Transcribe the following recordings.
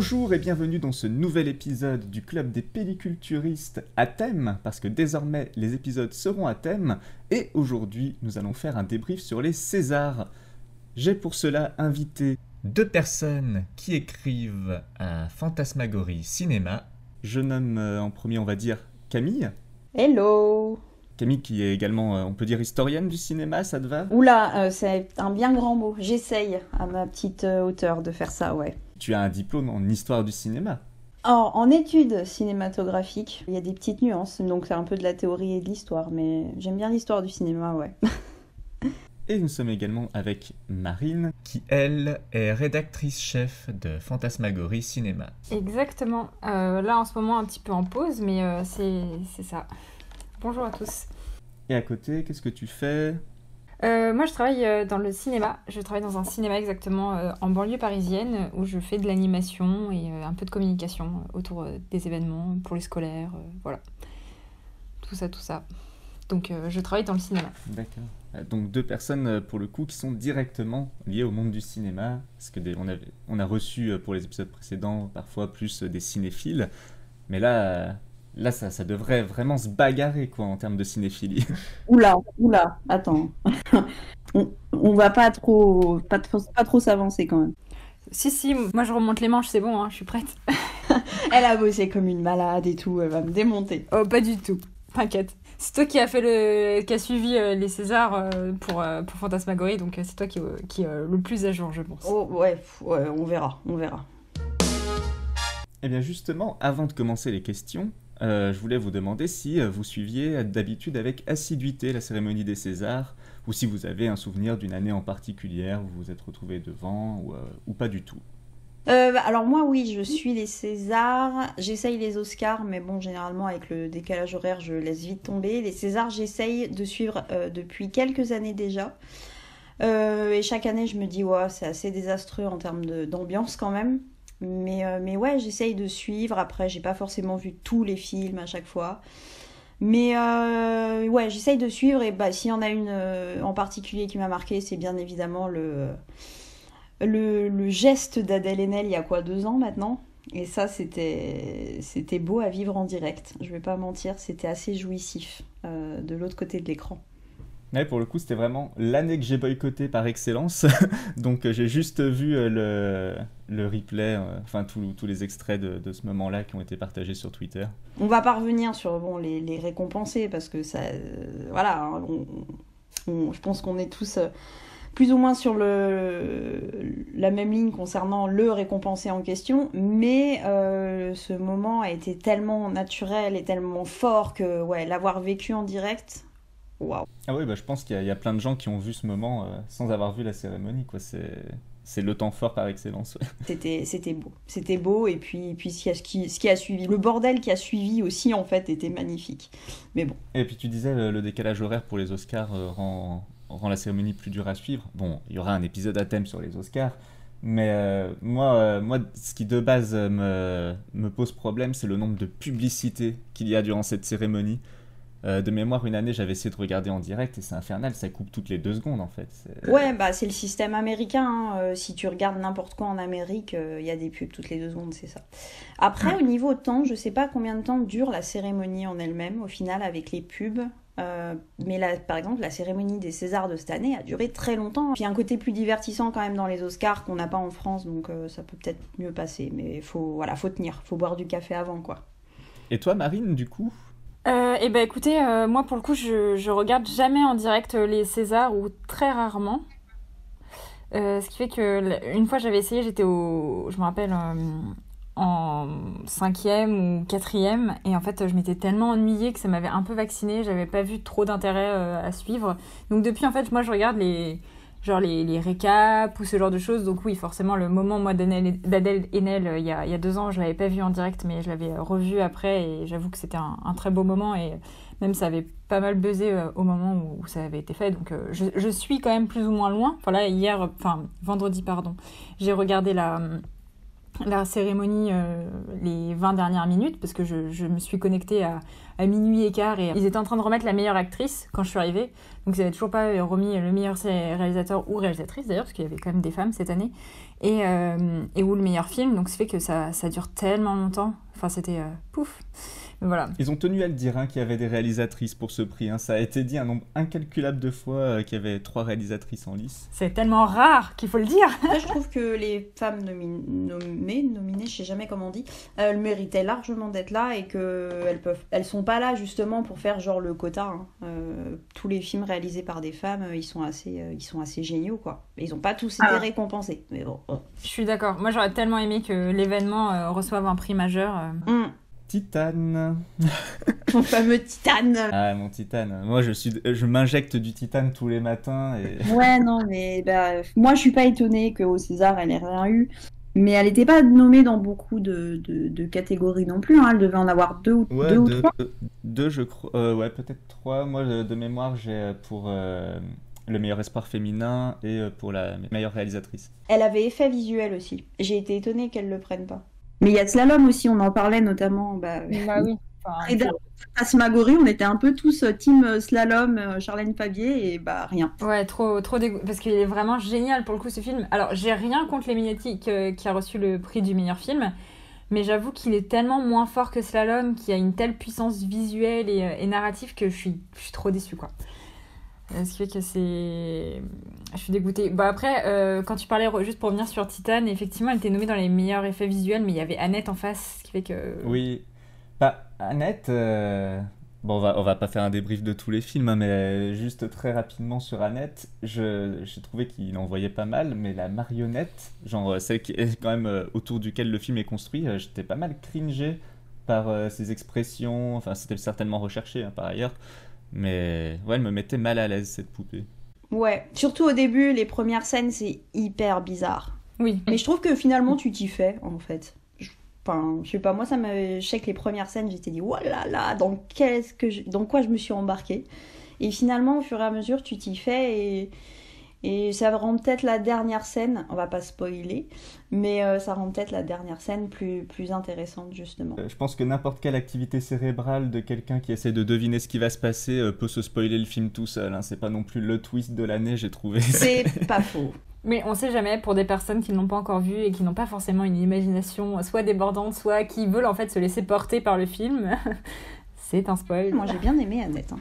Bonjour et bienvenue dans ce nouvel épisode du Club des Pelliculturistes à thème, parce que désormais les épisodes seront à thème, et aujourd'hui nous allons faire un débrief sur les Césars. J'ai pour cela invité deux personnes qui écrivent à Fantasmagorie Cinéma. Je nomme euh, en premier, on va dire, Camille. Hello Camille qui est également, euh, on peut dire, historienne du cinéma, ça te va? Oula, euh, c'est un bien grand mot. J'essaye à ma petite hauteur de faire ça, ouais. Tu as un diplôme en histoire du cinéma. Alors, en études cinématographiques, il y a des petites nuances, donc c'est un peu de la théorie et de l'histoire, mais j'aime bien l'histoire du cinéma, ouais. Et nous sommes également avec Marine, qui elle est rédactrice chef de Fantasmagorie Cinéma. Exactement. Euh, là, en ce moment, un petit peu en pause, mais euh, c'est c'est ça. Bonjour à tous. Et à côté, qu'est-ce que tu fais? Euh, moi, je travaille euh, dans le cinéma. Je travaille dans un cinéma exactement euh, en banlieue parisienne où je fais de l'animation et un peu de communication autour des événements pour les scolaires. voilà. Tout ça, tout ça. Donc, je travaille dans le cinéma. D'accord. Donc deux personnes pour le coup qui sont directement liées au monde du cinéma, parce que on, avait, on a reçu pour les épisodes précédents parfois plus des cinéphiles, mais là, là ça, ça devrait vraiment se bagarrer quoi en termes de cinéphilie. Oula, oula, attends. on, on va pas trop, pas, trop- pas trop s'avancer quand même. Si, si, moi, je remonte les manches, c'est bon, hein, je suis prête. Elle a bossé comme une malade et tout, elle va me démonter. Oh, pas du tout. T'inquiète. C'est toi qui a fait le, qui a suivi euh, les Césars euh, pour, euh, pour Fantasmagorie, donc euh, c'est toi qui, euh, qui est euh, le plus à jour, je pense. Oh, ouais, pff, ouais, on verra, on verra. Eh bien justement, avant de commencer les questions, je voulais vous demander si euh, vous suiviez d'habitude avec assiduité la cérémonie des Césars, ou si vous avez un souvenir d'une année en particulier où vous vous êtes retrouvé devant, ou, euh, ou pas du tout. Euh, alors moi oui, je suis les Césars, j'essaye les Oscars, mais bon généralement avec le décalage horaire je laisse vite tomber. Les Césars j'essaye de suivre euh, depuis quelques années déjà. Euh, et chaque année je me dis ouais c'est assez désastreux en termes d'ambiance quand même. Mais, euh, mais ouais j'essaye de suivre, après j'ai pas forcément vu tous les films à chaque fois. Mais euh, ouais j'essaye de suivre. Et bah s'il y en a une euh, en particulier qui m'a marqué c'est bien évidemment le le, geste d'Adèle Haenel il y a quoi deux ans maintenant. Et ça c'était c'était beau à vivre en direct. Je vais pas mentir c'était assez jouissif de l'autre côté de l'écran Ouais, pour le coup, c'était vraiment l'année que j'ai boycotté par excellence. Donc, euh, j'ai juste vu euh, le, replay, euh, enfin, tous les extraits de, ce moment-là qui ont été partagés sur Twitter. on va pas revenir sur bon les, récompenser parce que ça voilà hein, je pense qu'on est tous plus ou moins sur la même ligne concernant le récompensé en question, mais ce moment a été tellement naturel et tellement fort que ouais, l'avoir vécu en direct, waouh. Ah oui, bah, je pense qu'il y, a- il y a plein de gens qui ont vu ce moment euh, sans avoir vu la cérémonie, quoi. C'est, c'est le temps fort par excellence. ouais. C'était, beau. C'était beau, et puis, puis ce, qui a, ce qui- a suivi, le bordel qui a suivi aussi, en fait, était magnifique. Mais bon, Et puis, tu disais, le, le décalage horaire pour les Oscars euh, rend, rend la cérémonie plus dure à suivre. Bon, il y aura un épisode à thème sur les Oscars. Mais euh, moi, euh, moi, ce qui de base me, me pose problème, c'est le nombre de publicités qu'il y a durant cette cérémonie. Euh, de mémoire, une année, j'avais essayé de regarder en direct et c'est infernal, ça coupe toutes les deux secondes en fait. Ouais, bah, c'est le système américain. hein. Euh, si tu regardes n'importe quoi en Amérique, euh, il y a des pubs toutes les deux secondes, c'est ça. Après, au niveau temps, je sais pas combien de temps dure la cérémonie en elle-même, au final, avec les pubs. Mais là, par exemple, la cérémonie des Césars de cette année a duré très longtemps. Puis il y a un côté plus divertissant quand même dans les Oscars qu'on n'a pas en France, donc ça peut peut-être mieux passer. Mais faut, voilà, faut tenir, faut boire du café avant, quoi. Et toi, Marine, du coup? Euh, eh ben écoutez, euh, moi pour le coup, je, je regarde jamais en direct euh, les Césars ou très rarement. Ce qui fait que une fois j'avais essayé, j'étais au, je me rappelle, en cinquième ou quatrième, et en fait je m'étais tellement ennuyée que ça m'avait un peu vaccinée, j'avais pas vu trop d'intérêt à suivre. Donc depuis en fait, moi je regarde les, genre les, les récaps ou ce genre de choses. Donc oui, forcément le moment moi d'Adèle Haenel euh, il y a, il y a deux ans, je l'avais pas vu en direct, mais je l'avais euh, revu après, et j'avoue que c'était un, très beau moment et même ça avait pas mal buzzé euh, au moment où, ça avait été fait. Donc je, je suis quand même plus ou moins loin. Enfin là hier, enfin vendredi pardon, j'ai regardé la la cérémonie les 20 dernières minutes parce que je, je me suis connectée à, à, minuit et quart et ils étaient en train de remettre la meilleure actrice quand je suis arrivée. Donc ils n'avaient toujours pas remis le meilleur réalisateur ou réalisatrice d'ailleurs parce qu'il y avait quand même des femmes cette année et, et ou le meilleur film. Donc ça fait que ça, ça dure tellement longtemps. Enfin c'était pouf. Voilà. Ils ont tenu à le dire hein, qu'il y avait des réalisatrices pour ce prix. Hein. Ça a été dit un nombre incalculable de fois euh, qu'il y avait trois réalisatrices en lice. C'est tellement rare qu'il faut le dire. je trouve que les femmes nommées, nominées, je sais jamais comment on dit, elles méritaient largement d'être là et qu'elles peuvent, elles sont pas là justement pour faire genre le quota. Hein. Euh, tous les films réalisés par des femmes, ils sont assez, euh, ils sont assez géniaux quoi. Ils ont pas tous été ah. récompensés, mais bon. Je suis d'accord. Moi, j'aurais tellement aimé que l'événement reçoive un prix majeur. Hum. Titane. Mon fameux titane. Ah, mon titane. Moi, je, suis, je m'injecte du titane tous les matins. Et... Ouais, non, mais bah, moi, je suis pas étonnée qu'au César, elle ait rien eu. Mais elle n'était pas nommée dans beaucoup de, de, catégories non plus. Hein. Elle devait en avoir deux ou, deux, ou trois. Deux, je crois. Euh, ouais, peut-être trois. Moi, de, mémoire, j'ai pour euh, le meilleur espoir féminin et euh, pour la meilleure réalisatrice. Elle avait effet visuel aussi. J'ai été étonnée qu'elle le prenne pas. Mais il y a slalom aussi, on en parlait notamment. Bah, bah oui. Enfin, on était un peu tous euh, team euh, slalom, euh, Charlène Fabier et bah rien. Ouais, trop, trop dégoût. Parce qu'il est vraiment génial pour le coup ce film. Alors, j'ai rien contre les qui a reçu le prix du meilleur film, mais j'avoue qu'il est tellement moins fort que slalom, qu'il a une telle puissance visuelle et, narrative que je suis, je suis trop déçue quoi. Ce qui fait que c'est. Je suis dégoûtée. Bon, après, euh, quand tu parlais, juste pour revenir sur Titan, effectivement, elle était nommée dans les meilleurs effets visuels, mais il y avait Annette en face, ce qui fait que. Oui. Bah, Annette. Euh, bon, on va, on va pas faire un débrief de tous les films, hein, mais juste très rapidement sur Annette, j'ai trouvé qu'il en voyait pas mal, mais la marionnette, genre celle qui est quand même euh, autour duquel le film est construit, j'étais pas mal cringé par ses expressions, enfin c'était certainement recherché hein, par ailleurs, mais ouais, elle me mettait mal à l'aise cette poupée. Ouais, surtout au début, les premières scènes, c'est hyper bizarre. Oui. Mais je trouve que finalement, tu t'y fais, en fait. Enfin, je sais pas, moi, ça me. Je sais que les premières scènes, j'étais dit, oh là là, dans, qu'est-ce que je... dans quoi je me suis embarquée? Et finalement, au fur et à mesure, tu t'y fais et et ça rend peut-être la dernière scène, on va pas spoiler, mais euh, ça rend peut-être la dernière scène plus, plus intéressante justement. Euh, je pense que n'importe quelle activité cérébrale de quelqu'un qui essaie de deviner ce qui va se passer euh, peut se spoiler le film tout seul. Hein. C'est pas non plus le twist de l'année, j'ai trouvé. C'est pas faux. Mais on sait jamais pour des personnes qui ne l'ont pas encore vu et qui n'ont pas forcément une imagination soit débordante, soit qui veulent en fait se laisser porter par le film. C'est un spoil. Moi j'ai bien aimé Annette. Hein.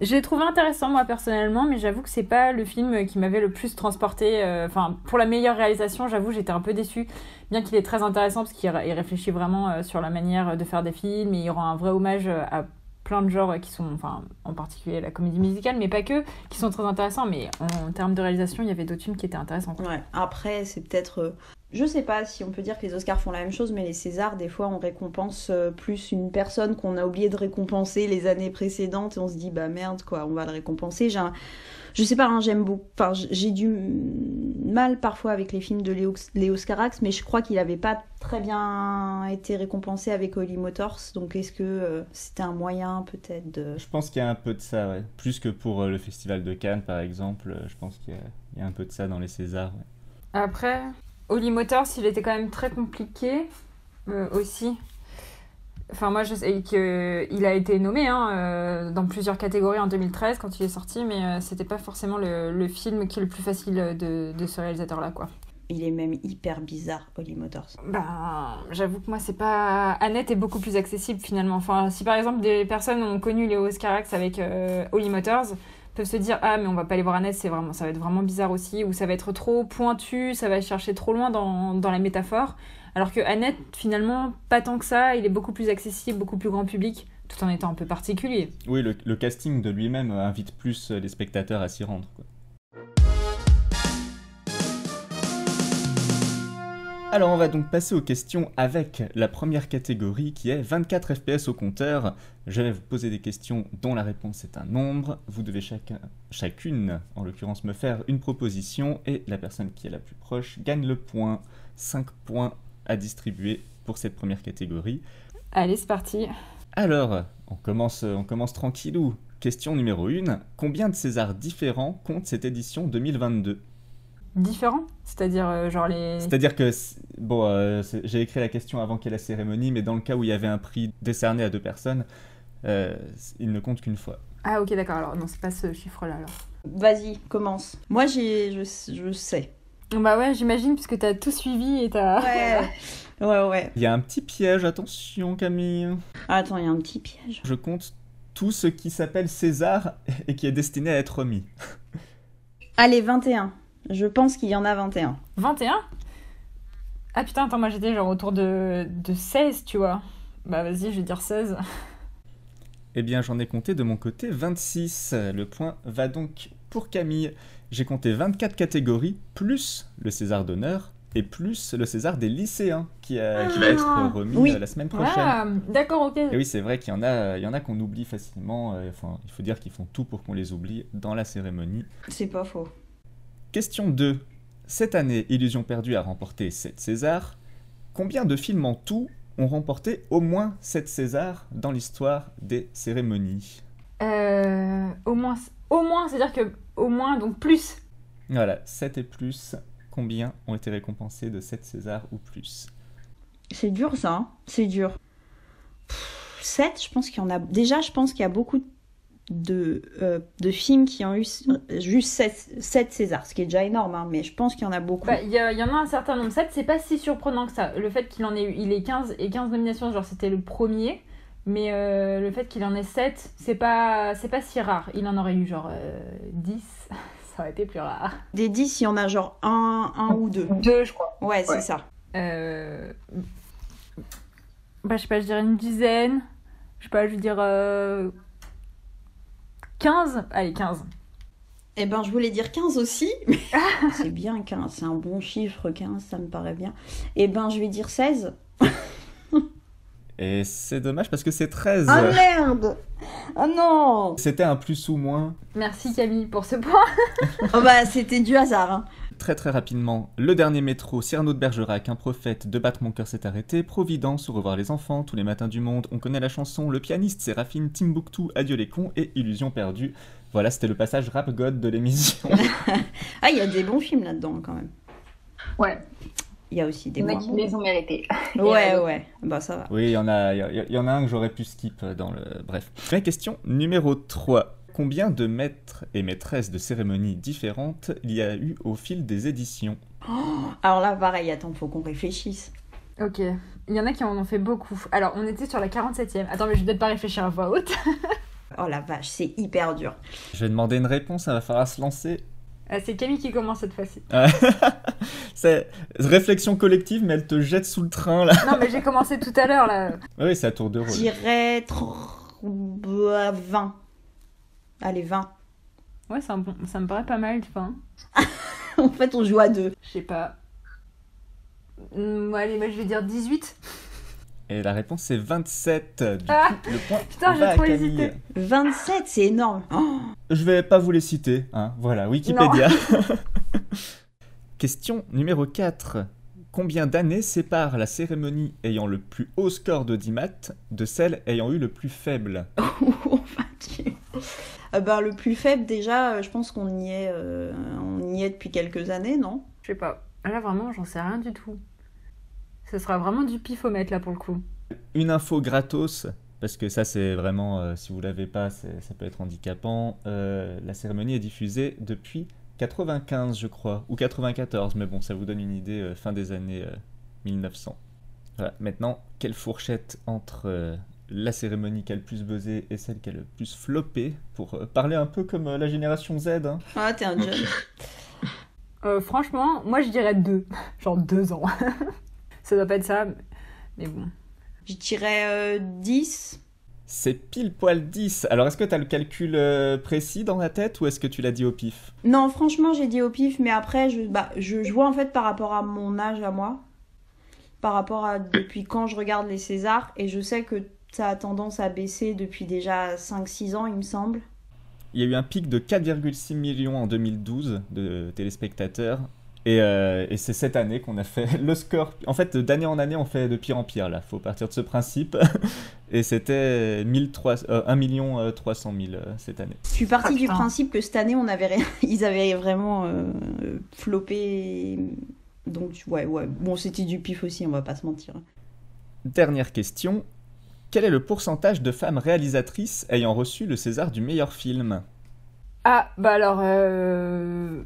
J'ai trouvé intéressant moi personnellement, mais j'avoue que c'est pas le film qui m'avait le plus transporté. Euh, enfin, pour la meilleure réalisation, j'avoue, j'étais un peu déçue. Bien qu'il est très intéressant parce qu'il réfléchit vraiment euh, sur la manière de faire des films et il rend un vrai hommage à plein de genres qui sont, enfin, en particulier la comédie musicale, mais pas que, qui sont très intéressants. Mais en, termes de réalisation, il y avait d'autres films qui étaient intéressants. Ouais. Après, c'est peut-être euh, je sais pas si on peut dire que les Oscars font la même chose, mais les Césars, des fois, on récompense euh, plus une personne qu'on a oublié de récompenser les années précédentes et on se dit, bah merde, quoi, on va le récompenser. J'ai Je sais pas, hein, j'aime beaucoup. Enfin, j'ai du mal parfois avec les films de Léo, Léo Scarax, mais je crois qu'il avait pas très bien été récompensé avec Holly Motors. Donc, est-ce que euh, c'était un moyen peut-être de. Je pense qu'il y a un peu de ça, ouais. Plus que pour euh, le Festival de Cannes, par exemple. je pense qu'il y, a un peu de ça dans les Césars. Après, Holly Motors, il était quand même très compliqué euh, aussi. Enfin, moi, je sais qu'il a été nommé hein, euh, dans plusieurs catégories en 2013 quand il est sorti, mais euh, c'était pas forcément le, film qui est le plus facile de, ce réalisateur-là, quoi. Il est même hyper bizarre, Holly Motors. Ben, j'avoue que moi, c'est pas. Annette est beaucoup plus accessible finalement. Enfin, si par exemple des personnes ont connu les Oscarax avec Holly Motors, peuvent se dire ah mais on va pas aller voir Annette c'est vraiment ça va être vraiment bizarre aussi ou ça va être trop pointu ça va chercher trop loin dans, dans la métaphore alors que Annette finalement pas tant que ça il est beaucoup plus accessible beaucoup plus grand public tout en étant un peu particulier oui le, casting de lui-même invite plus les spectateurs à s'y rendre. Alors on va donc passer aux questions avec la première catégorie qui est 24 FPS au compteur. Je vais vous poser des questions dont la réponse est un nombre. Vous devez chacun, chacune, en l'occurrence, me faire une proposition et la personne qui est la plus proche gagne le point. 5 points à distribuer pour cette première catégorie. Allez, c'est parti. Alors, on commence, on commence tranquillou. Question numéro 1. Combien de Césars différents compte cette édition 2022 différents C'est-à-dire, euh, genre les. C'est-à-dire que, bon, euh, j'ai écrit la question avant qu'il y ait la cérémonie, mais dans le cas où il y avait un prix décerné à deux personnes, euh, il ne compte qu'une fois. Ah, ok, d'accord. Alors, non, c'est pas ce chiffre-là, alors. Vas-y, commence. Moi, j'ai, je, je sais. Bah ouais, j'imagine, puisque t'as tout suivi et t'as. Ouais, ouais, ouais. Il y a un petit piège, attention Camille. Attends, il y a un petit piège. Je compte tout ce qui s'appelle César et qui est destiné à être remis. Allez, 21. Je pense qu'il y en a 21. 21 Ah putain, attends, moi j'étais genre autour de, de 16, tu vois. Bah vas-y, je vais dire 16. Eh bien, j'en ai compté de mon côté 26. Le point va donc pour Camille. J'ai compté 24 catégories, plus le César d'honneur et plus le César des lycéens qui, a- qui va être remis Oui. euh, la semaine prochaine. Ah, d'accord, ok. Et oui, c'est vrai qu'il y en a, il y en a qu'on oublie facilement. euh, Enfin, il faut dire qu'ils font tout pour qu'on les oublie dans la cérémonie. C'est pas faux. Question 2. Cette année, Illusion perdue a remporté 7 Césars. Combien de films en tout ont remporté au moins 7 Césars dans l'histoire des cérémonies? Euh, au moins, au moins, c'est-à-dire que au moins, donc plus. Voilà, 7 et plus. Combien ont été récompensés de 7 Césars ou plus? C'est dur, ça. hein. C'est dur. 7, je pense qu'il y en a. Déjà, je pense qu'il y a beaucoup de, euh, de films qui ont eu juste 7, Césars, ce qui est déjà énorme, hein, mais je pense qu'il y en a beaucoup. Bah, il y, en a un certain nombre. 7, c'est pas si surprenant que ça. Le fait qu'il en ait eu, il ait 15 et 15 nominations, genre c'était le premier. Mais euh, le fait qu'il en ait 7, c'est pas, c'est pas si rare. Il en aurait eu genre euh, 10, ça aurait été plus rare. Des 10, il y en a genre un, un ou deux. 2, je crois. Ouais, c'est ça. Euh... Bah, je sais pas, je dirais une dizaine. Je sais pas, je veux dire. Euh, 15 Allez, 15. Eh ben, je voulais dire 15 aussi, mais c'est bien 15, c'est un bon chiffre, 15, ça me paraît bien. Eh ben, je vais dire 16. Et c'est dommage parce que c'est 13. Ah merde Ah non C'était un plus ou moins. Merci Camille pour ce point. Oh bah, c'était du hasard. Hein. Très très rapidement, le dernier métro, Cyrano de Bergerac, un prophète, de battre mon cœur s'est arrêté, Providence, au revoir les enfants, tous les matins du monde, on connaît la chanson, le pianiste, Séraphine, Timbuktu, adieu les cons et Illusion perdue. Voilà, c'était le passage rap god de l'émission. Ah, il y a des bons films là-dedans quand même. Ouais, Il y a aussi des moins qui bons. les ont mérités. Ouais, ouais, bah ça va. oui, il y en a, il y, y en a un que j'aurais pu skip dans le... Bref. La question numéro 3. Combien de maîtres et maîtresses de cérémonies différentes il y a eu au fil des éditions? Alors là, pareil, attends, faut qu'on réfléchisse. Ok. Il y en a qui en ont fait beaucoup. Alors, on était sur la 47e. Attends, mais je vais peut-être pas réfléchir à voix haute. Oh la vache, c'est hyper dur. Je vais demander une réponse, ça va falloir se lancer. Ah, c'est Camille qui commence cette fois-ci. c'est réflexion collective, mais elle te jette sous le train là. Non, mais j'ai commencé tout à l'heure là. Oui, c'est à tour de Je rôle. dirais tr- bah, 20. Allez, 20. Ouais, c'est un bon... ça me paraît pas mal, tu vois. en fait, on joue à deux. Je sais pas. Hum, allez, moi je vais dire 18. Et la réponse c'est 27. Du Ah coup, le point Putain, j'ai trop hésité. 27, c'est énorme. Oh, Je vais pas vous les citer, hein. Voilà, Wikipédia. Question numéro 4. Combien d'années sépare la cérémonie ayant le plus haut score de 10 maths de celle ayant eu le plus faible? Bah, le plus faible, déjà, euh, je pense qu'on y est, euh, on y est depuis quelques années, non? Je sais pas. Là, vraiment, j'en sais rien du tout. Ce sera vraiment du pifomètre là pour le coup. Une info gratos, parce que ça c'est vraiment, euh, si vous l'avez pas, ça peut être handicapant. Euh, la cérémonie est diffusée depuis 95, je crois, ou 94, mais bon, ça vous donne une idée, euh, fin des années euh, 1900. Voilà. Maintenant, quelle fourchette entre euh, la cérémonie qui a le plus buzzé et celle qui a le plus floppé, pour euh, parler un peu comme euh, la génération Z hein. Ah, t'es un jeune. Euh, franchement, moi je dirais deux. Genre deux ans. ça doit pas être ça, mais- bon. Je dirais euh, 10. C'est pile poil 10. Alors, est-ce que tu as le calcul précis dans la tête ou est-ce que tu l'as dit au pif? Non, franchement, j'ai dit au pif, mais après, je, bah, je, je vois en fait par rapport à mon âge à moi, par rapport à depuis quand je regarde les Césars, et je sais que ça a tendance à baisser depuis déjà 5-6 ans, il me semble. Il y a eu un pic de 4,6 millions en 2012 de téléspectateurs Et, euh, et c'est cette année qu'on a fait le score. En fait, d'année en année, on fait de pire en pire, là. Faut partir de ce principe. et c'était 1300 euh, 1 million 300 000 cette année. Je suis partie Ah, du principe que cette année, on avait rien- ils avaient vraiment euh, floppé. Donc, ouais, ouais. Bon, c'était du pif aussi, on va pas se mentir. Dernière question. Quel est le pourcentage de femmes réalisatrices ayant reçu le César du meilleur film? Ah, bah alors, euh,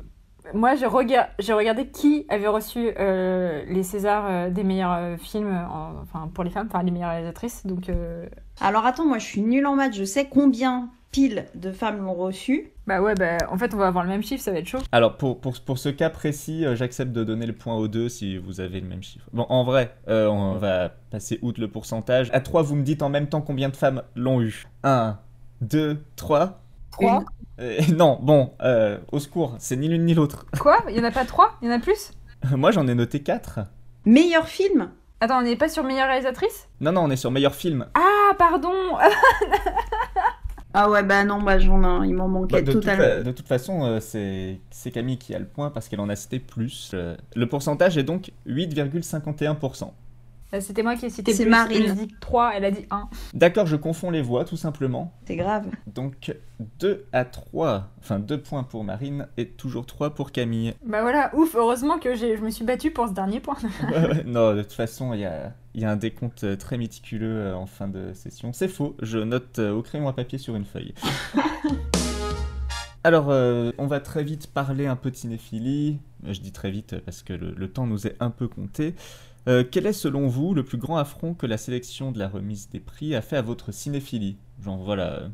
moi j'ai rega- j'ai regardé qui avait reçu euh, les Césars euh, des meilleurs euh, films, en- enfin pour les femmes, enfin les meilleures réalisatrices. Donc, euh, Alors, attends, moi, je suis nulle en maths. Je sais combien pile de femmes l'ont reçu. bah ouais, bah en fait on va avoir le même chiffre, ça va être chaud. Alors, pour, pour, pour ce cas précis, euh, j'accepte de donner le point aux deux si vous avez le même chiffre. Bon, en vrai, euh, on va passer outre le pourcentage. À 3, vous me dites en même temps combien de femmes l'ont eu 1, 2, 3. Trois non, bon, euh, au secours, c'est ni l'une ni l'autre. Quoi? Il y en a pas trois? Il y en a plus? Moi, j'en ai noté 4. Meilleur film? Attends, on n'est pas sur meilleure réalisatrice? Non, non, on est sur meilleur film. Ah, pardon Ah ouais, bah non, bah j'en ai, il m'en Bah, manquait de, toute totalement. fa- de toute façon, euh, c'est c'est Camille qui a le point parce qu'elle en a cité plus. Euh, le pourcentage est donc 8,51%. Bah, C'était moi qui ai cité C'est. Marine. J'ai dit 3, elle a dit 1. D'accord, je confonds les voix tout simplement. C'est grave. Donc 2 à 3, enfin 2 points pour Marine et toujours 3 pour Camille. Bah voilà, ouf, heureusement que j'ai- je me suis battue pour ce dernier point. Ouais, ouais, non, de toute façon, il y a, il y a un décompte euh, très méticuleux euh, en fin de session. C'est faux, je note euh, au crayon à papier sur une feuille. Alors, euh, on va très vite parler un peu de cinéphilie. Euh, Je dis très vite parce que le, le temps nous est un peu compté. Euh, quel est selon vous le plus grand affront que la sélection de la remise des prix a fait à votre cinéphilie? Genre voilà, euh,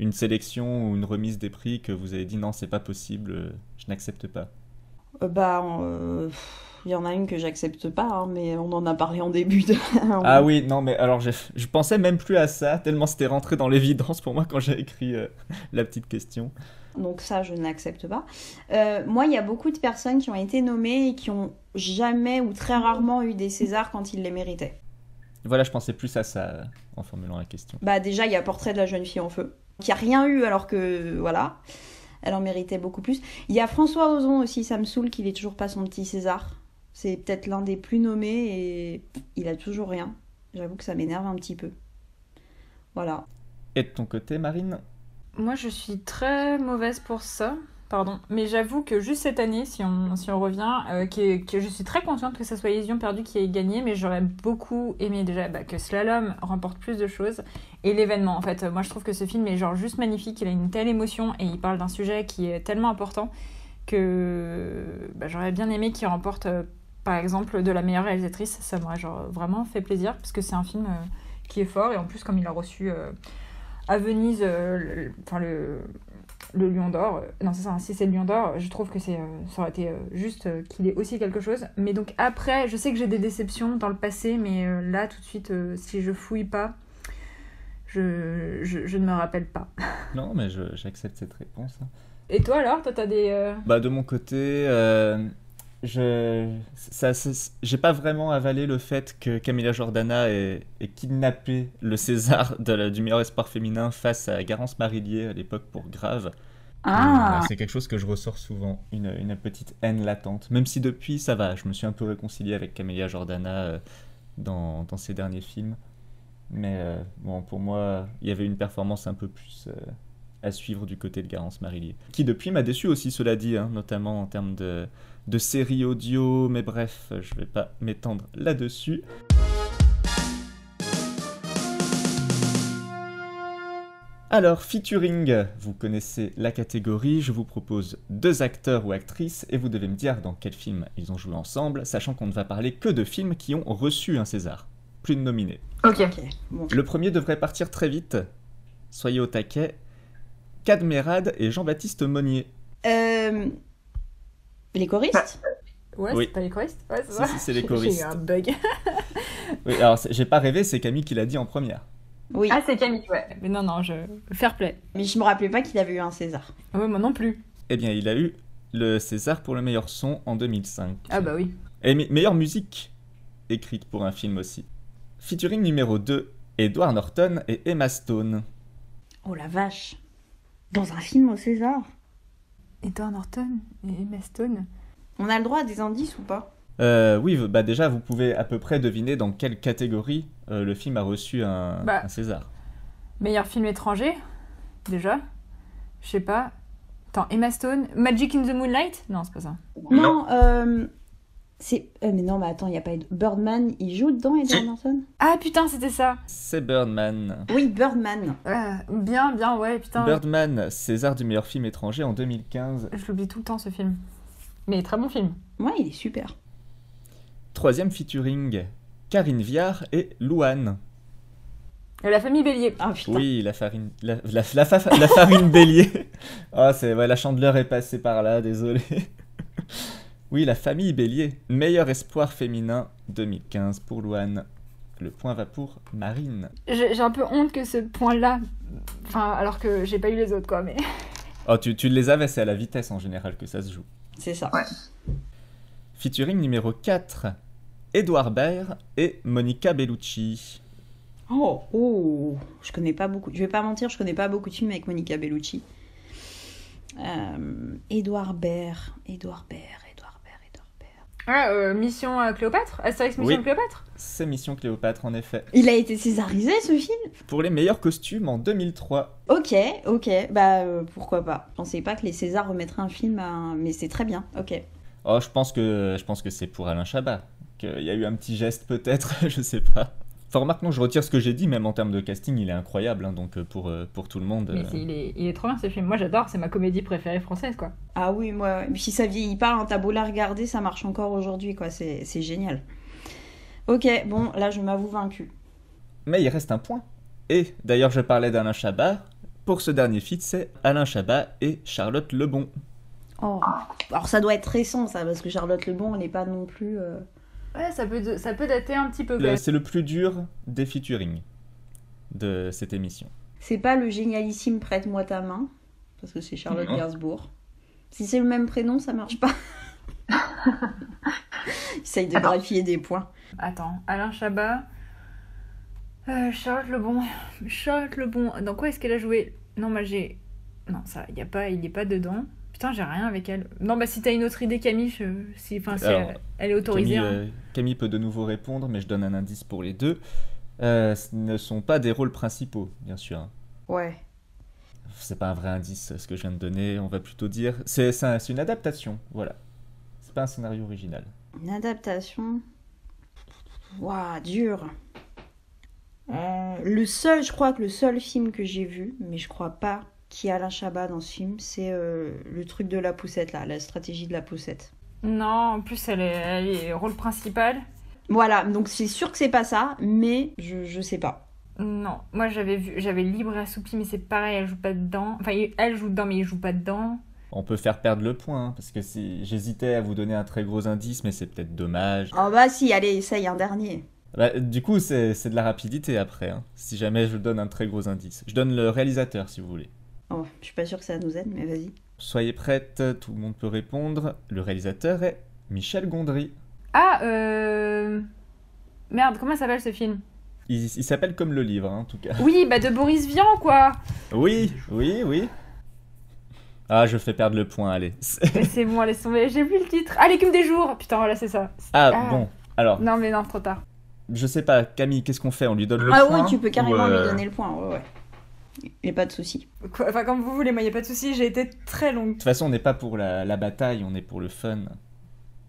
une sélection ou une remise des prix que vous avez dit non, c'est pas possible, euh, je n'accepte pas. Euh, bah, il y en a une que j'accepte pas, hein, mais on en a parlé en début de. Ah oui, non, mais alors je pensais même plus à ça, tellement c'était rentré dans l'évidence pour moi quand j'ai écrit euh, la petite question. Donc ça, je n'accepte pas. Euh, moi, il y a beaucoup de personnes qui ont été nommées et qui ont jamais ou très rarement eu des Césars quand ils les méritaient. Voilà, je pensais plus à ça en formulant la question. Bah déjà, il y a Portrait de la jeune fille en feu, qui a rien eu alors que voilà, elle en méritait beaucoup plus. Il y a François Ozon aussi, ça me saoule qu'il ait toujours pas son petit César. C'est peut-être l'un des plus nommés et il a toujours rien. J'avoue que ça m'énerve un petit peu. Voilà. Et de ton côté, Marine? Moi, je suis très mauvaise pour ça. Pardon. Mais j'avoue que juste cette année, si on, si on revient, euh, que, je suis très contente que ce soit Les Lions perdus qui ait gagné, mais j'aurais beaucoup aimé déjà bah, que Slalom remporte plus de choses. Et l'événement, en fait. Moi, je trouve que ce film est genre juste magnifique. Il a une telle émotion et il parle d'un sujet qui est tellement important que bah, j'aurais bien aimé qu'il remporte, euh, par exemple, de la meilleure réalisatrice. Ça m'aurait genre vraiment fait plaisir parce que c'est un film euh, qui est fort et en plus, comme il a reçu à Venise, euh, le, enfin le, le Lion d'Or. euh, Non, c'est ça, si c'est le Lion d'Or, je trouve que c'est, euh, ça aurait été juste qu'il ait aussi quelque chose. Mais donc après, je sais que j'ai des déceptions dans le passé, mais là, tout de suite, si je fouille pas, je, je, je ne me rappelle pas. Non, mais je- j'accepte cette réponse. hein. Et toi alors? Toi, t'as des. euh, Bah, de mon côté, euh, je, j'ai pas vraiment avalé le fait que Camilla Jordana ait, ait kidnappé le César de la- du meilleur espoir féminin face à Garance Marillier à l'époque pour Grave. Ah Euh, C'est quelque chose que je ressors souvent, une, une petite haine latente. Même si depuis, ça va, je me suis un peu réconcilié avec Camélia Jordana euh, dans, dans ses derniers films. Mais euh, bon, pour moi, il y avait une performance un peu plus euh, à suivre du côté de Garance Marillier. Qui depuis m'a déçu aussi, cela dit, hein, notamment en termes de, de séries audio. Mais bref, je vais pas m'étendre là-dessus. Alors, featuring, vous connaissez la catégorie, je vous propose deux acteurs ou actrices et vous devez me dire dans quel film ils ont joué ensemble, sachant qu'on ne va parler que de films qui ont reçu un César. Plus de nominés. Ok. Ok. Bon. Le premier devrait partir très vite. Soyez au taquet. Cadmerade et Jean-Baptiste Monnier. Euh, Les choristes? Ouais, Oui. c'est pas les choristes? Ouais, c'est Si, ça si, c'est les choristes. J'ai eu un bug. Oui, alors j'ai pas rêvé, c'est Camille qui l'a dit en première. Oui. Ah, c'est Camille, ouais. Mais non, non, je. Fair play. Mais je me rappelais pas qu'il avait eu un César. Ah ouais, moi non plus. Eh bien, il a eu le César pour le meilleur son en 2005. Ah bah oui. Et me- meilleure musique écrite pour un film aussi. Featuring numéro 2, Edward Norton et Emma Stone. Oh la vache. Dans un film au César Edward Norton et Emma Stone. On a le droit à des indices ou pas? Euh, oui, bah déjà, vous pouvez à peu près deviner dans quelle catégorie euh, le film a reçu un, Bah. un César. Meilleur film étranger, déjà. Je sais pas. Attends, Emma Stone. Magic in the Moonlight? Non, c'est pas ça. Non, euh, c'est. euh, mais non, mais attends, il y a pas. Ed- Birdman, il joue dedans, Edward Norton? Ah putain, c'était ça. C'est Birdman. Oui, Birdman. Euh, bien, bien, ouais, putain. Birdman, César du meilleur film étranger en 2015. Je l'oublie tout le temps ce film. Mais très bon film. Ouais, il est super. Troisième featuring, Karine Viard et Louane. La famille Bélier. Ah putain. Oui, la farine, la, la, la fa- la farine bélier. Ah, c'est ouais, la chandeleur est passée par là, désolé. Oui, la famille Bélier, meilleur espoir féminin 2015 pour Louane. Le point va pour Marine. J'ai un peu honte que ce point-là. Enfin, alors que j'ai pas eu les autres, quoi, mais. Oh, tu, tu les avais, c'est à la vitesse en général que ça se joue. C'est ça. Featuring numéro 4, Edouard Baird et Monica Bellucci. Oh, oh, je connais pas beaucoup. Je vais pas mentir, je connais pas beaucoup de films avec Monica Bellucci. Euh, Edouard Baird, Edouard Baird, Baird. Ah, euh, Mission euh, Cléopâtre? Astérix Mission Oui. Cléopâtre? C'est Mission Cléopâtre en effet. Il a été césarisé ce film? Pour les meilleurs costumes en 2003. Ok, ok, bah euh, pourquoi pas? Je pensais pas que les Césars remettraient un film à un... Mais c'est très bien, ok. Oh, je pense que, je pense que c'est pour Alain Chabat. Qu'il y a eu un petit geste peut-être, je sais pas. Enfin, remarque, non, je retire ce que j'ai dit, même en termes de casting, il est incroyable. hein, donc euh, pour, euh, pour tout le monde. Mais euh, il, est, il est trop bien ce film. Moi j'adore, c'est ma comédie préférée française, quoi. Ah oui, moi, si ça vieillit pas, un tableau la regarder, ça marche encore aujourd'hui, quoi. C'est c'est génial. Ok, bon, là je m'avoue vaincu. Mais il reste un point. Et d'ailleurs, je parlais d'Alain Chabat. Pour ce dernier feat, c'est Alain Chabat et Charlotte Lebon. Oh. Alors ça doit être récent, ça, parce que Charlotte Lebon, elle n'est pas non plus. euh, Ouais, ça peut, ça peut dater un petit peu. C'est le plus dur des featuring de cette émission. C'est pas le génialissime Prête-moi ta main, parce que c'est Charlotte Non. Gainsbourg. Si c'est le même prénom, ça marche pas. Essaye de Attends. greffier des points. Attends, Alain Chabat. Euh, Charlotte Lebon. Charlotte Lebon. Dans quoi est-ce qu'elle a joué? Non, moi j'ai. Non, ça, y a pas, il est pas dedans. Putain, j'ai rien avec elle. Non, bah si t'as une autre idée, Camille, je... si, enfin, si Alors, elle, elle est autorisée. Camille, hein. euh, Camille peut de nouveau répondre, mais je donne un indice pour les deux. Euh, ce ne sont pas des rôles principaux, bien sûr. hein. Ouais. C'est pas un vrai indice ce que je viens de donner, on va plutôt dire. C'est c'est un- c'est une adaptation, voilà. C'est pas un scénario original. Une adaptation? Waouh, dur. Euh, le seul, je crois que le seul film que j'ai vu, mais je crois pas qu'il y a Alain Chabat dans ce film, c'est euh, le truc de la poussette là, la stratégie de la poussette. Non, en plus, elle est, elle est rôle principal. Voilà, donc c'est sûr que c'est pas ça, mais je, je sais pas. Non, moi j'avais vu, j'avais Libre et Assoupi, mais c'est pareil, elle joue pas dedans. Enfin, elle joue dedans, mais il joue pas dedans. On peut faire perdre le point, hein, parce que si j'hésitais à vous donner un très gros indice, mais c'est peut-être dommage. Ah bah si, allez, essaye un dernier. Bah, du coup, c'est c'est de la rapidité après, hein, si jamais je donne un très gros indice. Je donne le réalisateur si vous voulez. Oh, je suis pas sûre que ça nous aide, mais vas-y. Soyez prêtes, tout le monde peut répondre. Le réalisateur est Michel Gondry. Ah, euh. Merde, comment s'appelle ce film? Il, il s'appelle comme le livre, hein, en tout cas. Oui, bah de Boris Vian, quoi Oui, oui, oui. Ah, je fais perdre le point, allez. C'est bon, laisse tomber, j'ai vu le titre. Ah, l'écume des jours Putain, voilà, c'est ça. Ah, Ah. bon. Alors, Non, mais non, trop tard. je sais pas, Camille, qu'est-ce qu'on fait? On lui donne le ah point oui, tu peux carrément ou, euh, lui donner le point, ouais, ouais. Y a pas de souci. Quoi- Enfin, comme vous voulez, moi, y a pas de souci, j'ai été très longue. De toute façon, on n'est pas pour la, la bataille, on est pour le fun.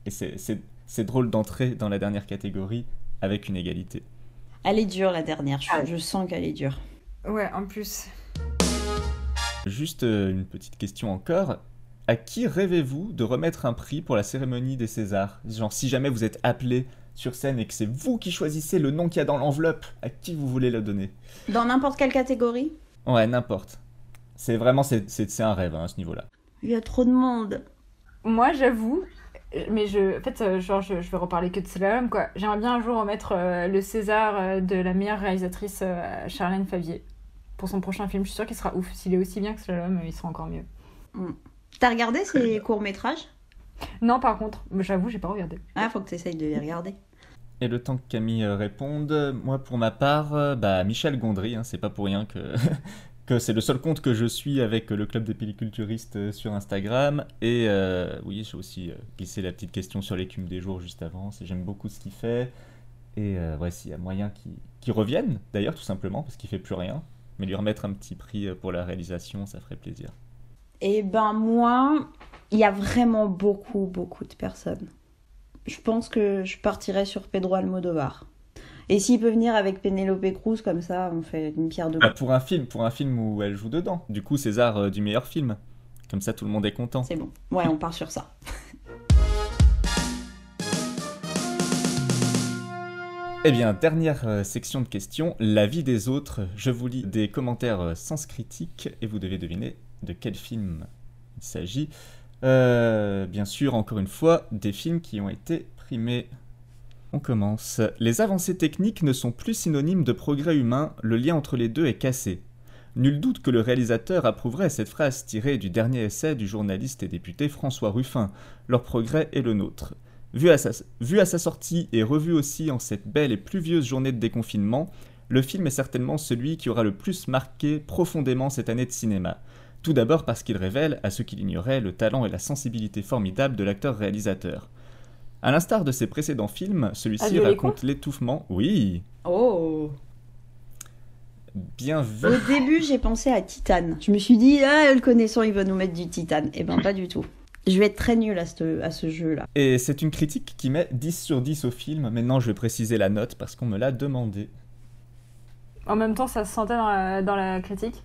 Et c'est- c'est c'est drôle d'entrer dans la dernière catégorie avec une égalité. Elle est dure la dernière, je, Ah. je sens qu'elle est dure. Ouais, en plus. Juste euh, une petite question encore. À qui rêvez-vous de remettre un prix pour la cérémonie des Césars? Genre, si jamais vous êtes appelé sur scène et que c'est vous qui choisissez le nom qu'il y a dans l'enveloppe, à qui vous voulez le donner? Dans n'importe quelle catégorie? Ouais, n'importe. C'est vraiment, c'est un rêve hein, à ce niveau-là. Il y a trop de monde. Moi, j'avoue, mais je, en fait, euh, genre, je, je vais reparler que de Slalom, quoi. J'aimerais bien un jour remettre euh, le César euh, de la meilleure réalisatrice euh, Charlène Favier pour son prochain film. Je suis sûre qu'il sera ouf. S'il est aussi bien que Slalom, euh, il sera encore mieux. T'as regardé ces courts-métrages? Non, par contre, j'avoue, j'ai pas regardé. Ah, faut que t'essayes de les regarder. Et le temps que Camille euh, réponde, moi pour ma part, euh, bah Michel Gondry, hein, c'est pas pour rien que, c'est le seul compte que je suis avec le club des pelliculturistes euh, sur Instagram. Et euh, oui, j'ai aussi euh, glissé la petite question sur l'écume des jours juste avant. J'aime beaucoup ce qu'il fait. Et euh, ouais, y a moyen qu'il revienne, d'ailleurs, tout simplement, parce qu'il fait plus rien. Mais lui remettre un petit prix euh, pour la réalisation, ça ferait plaisir. Et ben moi, il y a vraiment beaucoup, beaucoup de personnes. Je pense que je partirais sur Pedro Almodovar. Et s'il peut venir avec Penelope Cruz, comme ça, on fait une pierre deux Ah, coups. pour un film, pour un film où elle joue dedans. Du coup, César euh, du meilleur film. Comme ça, tout le monde est content. C'est bon. Ouais, on part sur ça. Eh bien, dernière euh, section de questions, la vie des autres. Je vous lis des commentaires euh, sens critique et vous devez deviner de quel film il s'agit. Euh, bien sûr, encore une fois, des films qui ont été primés. On commence. Les avancées techniques ne sont plus synonymes de progrès humain, le lien entre les deux est cassé. Nul doute que le réalisateur approuverait cette phrase tirée du dernier essai du journaliste et député François Ruffin. Leur progrès est le nôtre. Vu à, sa, vu à sa sortie et revu aussi en cette belle et pluvieuse journée de déconfinement, le film est certainement celui qui aura le plus marqué profondément cette année de cinéma. Tout d'abord parce qu'il révèle, à ceux qui l'ignoraient, le talent et la sensibilité formidable de l'acteur-réalisateur. À l'instar de ses précédents films, celui-ci les raconte l'étouffement. Oui, Oh bien vu. Au début, j'ai pensé à Titane. Je me suis dit, ah, le connaissant, il va nous mettre du Titane. Eh ben, pas du tout. Je vais être très nulle à ce, à ce jeu-là. Et c'est une critique qui met 10 sur 10 au film. Maintenant, je vais préciser la note parce qu'on me l'a demandé. En même temps, ça se sentait dans la, dans la critique.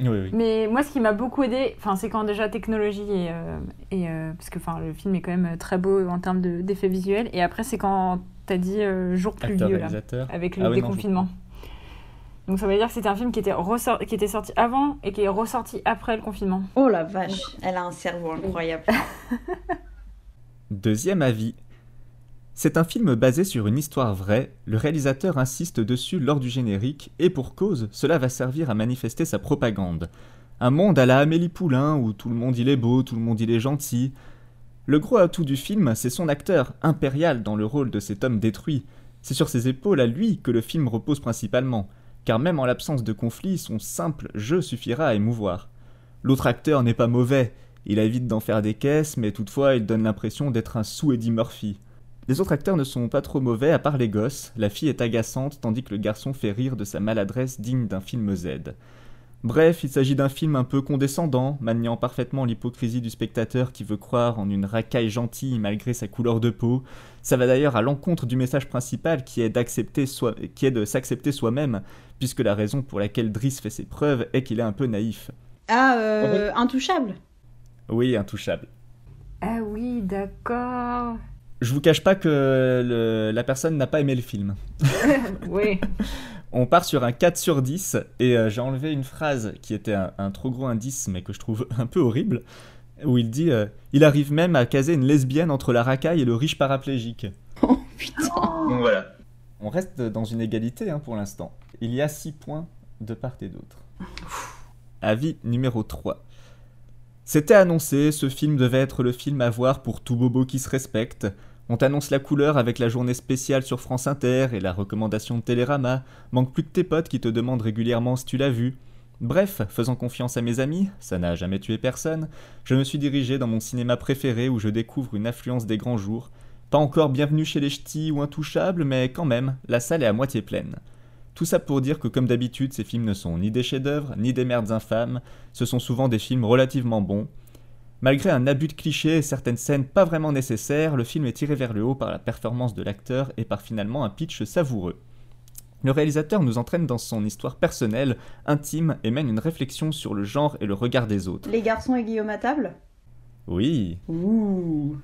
Oui, oui. Mais moi, ce qui m'a beaucoup aidé, enfin, c'est quand déjà technologie et, euh, et euh, parce que enfin, le film est quand même très beau en termes de- d'effets visuels. Et après, c'est quand t'as dit euh, jour pluvieux là, avec le Ah oui, non, déconfinement. Donc ça veut dire que c'était un film qui était, qui était sorti avant et qui est ressorti après le confinement. Oh la vache, elle a un cerveau incroyable. Deuxième avis. C'est un film basé sur une histoire vraie, le réalisateur insiste dessus lors du générique, et pour cause, cela va servir à manifester sa propagande. Un monde à la Amélie Poulain, où tout le monde il est beau, tout le monde il est gentil. Le gros atout du film, c'est son acteur, impérial dans le rôle de cet homme détruit. C'est sur ses épaules à lui que le film repose principalement, car même en l'absence de conflit, son simple jeu suffira à émouvoir. L'autre acteur n'est pas mauvais, il évite d'en faire des caisses, mais toutefois il donne l'impression d'être un sous-Eddie Murphy. Les autres acteurs ne sont pas trop mauvais à part les gosses, la fille est agaçante tandis que le garçon fait rire de sa maladresse digne d'un film Z. Bref, il s'agit d'un film un peu condescendant, maniant parfaitement l'hypocrisie du spectateur qui veut croire en une racaille gentille malgré sa couleur de peau. Ça va d'ailleurs à l'encontre du message principal qui est d'accepter soi- qui est de s'accepter soi-même, puisque la raison pour laquelle Driss fait ses preuves est qu'il est un peu naïf. Ah, euh, intouchable. Oui, intouchable. Ah oui, d'accord. Je vous cache pas que le- la personne n'a pas aimé le film. oui. On part sur un 4 sur 10 et euh, j'ai enlevé une phrase qui était un, un trop gros indice mais que je trouve un peu horrible où il dit euh, Il arrive même à caser une lesbienne entre la racaille et le riche paraplégique. Oh putain. Donc voilà. On reste dans une égalité hein, pour l'instant. Il y a 6 points de part et d'autre. Avis numéro 3. C'était annoncé, ce film devait être le film à voir pour tout bobo qui se respecte. On t'annonce la couleur avec la journée spéciale sur France Inter et la recommandation de Télérama. Manque plus que tes potes qui te demandent régulièrement si tu l'as vu. Bref, faisant confiance à mes amis, ça n'a jamais tué personne, je me suis dirigé dans mon cinéma préféré où je découvre une affluence des grands jours. Pas encore bienvenue chez les ch'tis ou intouchables, mais quand même, la salle est à moitié pleine. Tout ça pour dire que comme d'habitude, ces films ne sont ni des chefs-d'œuvre, ni des merdes infâmes, ce sont souvent des films relativement bons. Malgré un abus de clichés et certaines scènes pas vraiment nécessaires, le film est tiré vers le haut par la performance de l'acteur et par finalement un pitch savoureux. Le réalisateur nous entraîne dans son histoire personnelle, intime, et mène une réflexion sur le genre et le regard des autres. Les garçons et Guillaume à table? Oui, Ouh.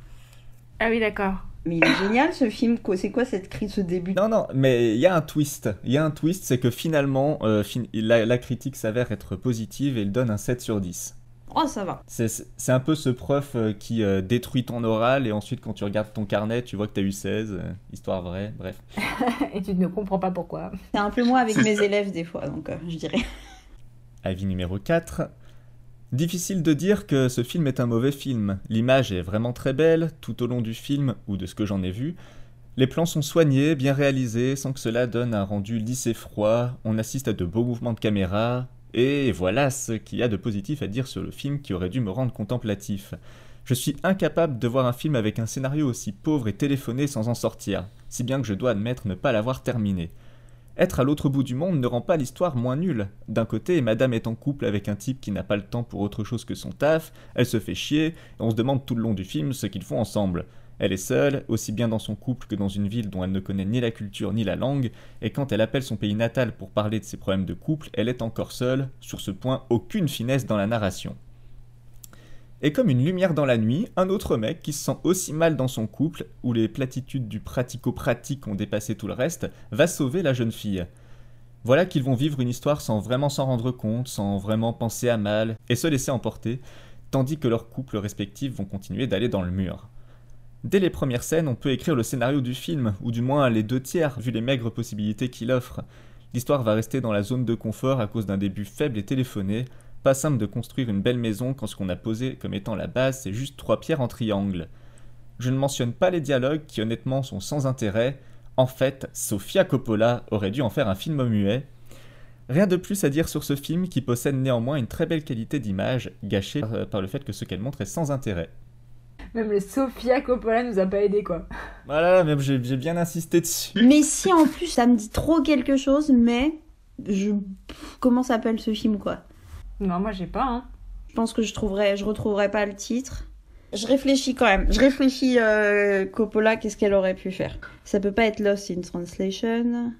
Ah oui, d'accord. Mais il est génial ce film. C'est quoi cette crise, ce début? Non, non, mais il y a un twist. Il y a un twist, c'est que finalement, euh, fin- la, la critique s'avère être positive et il donne un 7 sur 10. Oh, ça va. C'est un peu ce prof euh, qui euh, détruit ton oral et ensuite quand tu regardes ton carnet, tu vois que t'as eu 16. euh, histoire vraie, bref. Et tu ne comprends pas pourquoi. C'est un peu moi avec mes élèves des fois, donc euh, je dirais. Avis numéro 4. Difficile de dire que ce film est un mauvais film. L'image est vraiment très belle tout au long du film, ou de ce que j'en ai vu. Les plans sont soignés, bien réalisés, sans que cela donne un rendu lisse et froid. On assiste à de beaux mouvements de caméra. Et voilà ce qu'il y a de positif à dire sur le film qui aurait dû me rendre contemplatif. Je suis incapable de voir un film avec un scénario aussi pauvre et téléphoné sans en sortir, si bien que je dois admettre ne pas l'avoir terminé. Être à l'autre bout du monde ne rend pas l'histoire moins nulle. D'un côté, madame est en couple avec un type qui n'a pas le temps pour autre chose que son taf, elle se fait chier, et on se demande tout le long du film ce qu'ils font ensemble. Elle est seule, aussi bien dans son couple que dans une ville dont elle ne connaît ni la culture ni la langue, et quand elle appelle son pays natal pour parler de ses problèmes de couple, elle est encore seule, sur ce point aucune finesse dans la narration. Et comme une lumière dans la nuit, un autre mec qui se sent aussi mal dans son couple, où les platitudes du pratico-pratique ont dépassé tout le reste, va sauver la jeune fille. Voilà qu'ils vont vivre une histoire sans vraiment s'en rendre compte, sans vraiment penser à mal, et se laisser emporter, tandis que leurs couples respectifs vont continuer d'aller dans le mur. Dès les premières scènes, on peut écrire le scénario du film, ou du moins les deux tiers, vu les maigres possibilités qu'il offre. L'histoire va rester dans la zone de confort à cause d'un début faible et téléphoné. Pas simple de construire une belle maison quand ce qu'on a posé comme étant la base, c'est juste trois pierres en triangle. Je ne mentionne pas les dialogues qui honnêtement sont sans intérêt. En fait, Sofia Coppola aurait dû en faire un film muet. Rien de plus à dire sur ce film qui possède néanmoins une très belle qualité d'image, gâchée par, par le fait que ce qu'elle montre est sans intérêt. Même le Sofia Coppola nous a pas aidé quoi. Voilà, même j'ai j'ai bien insisté dessus. Mais si en plus ça me dit trop quelque chose, mais je comment s'appelle ce film quoi? Non, moi j'ai pas, hein. Je pense que je trouverai, je retrouverai pas le titre. Je réfléchis quand même. Je réfléchis euh, Coppola, qu'est-ce qu'elle aurait pu faire? Ça peut pas être Lost in Translation.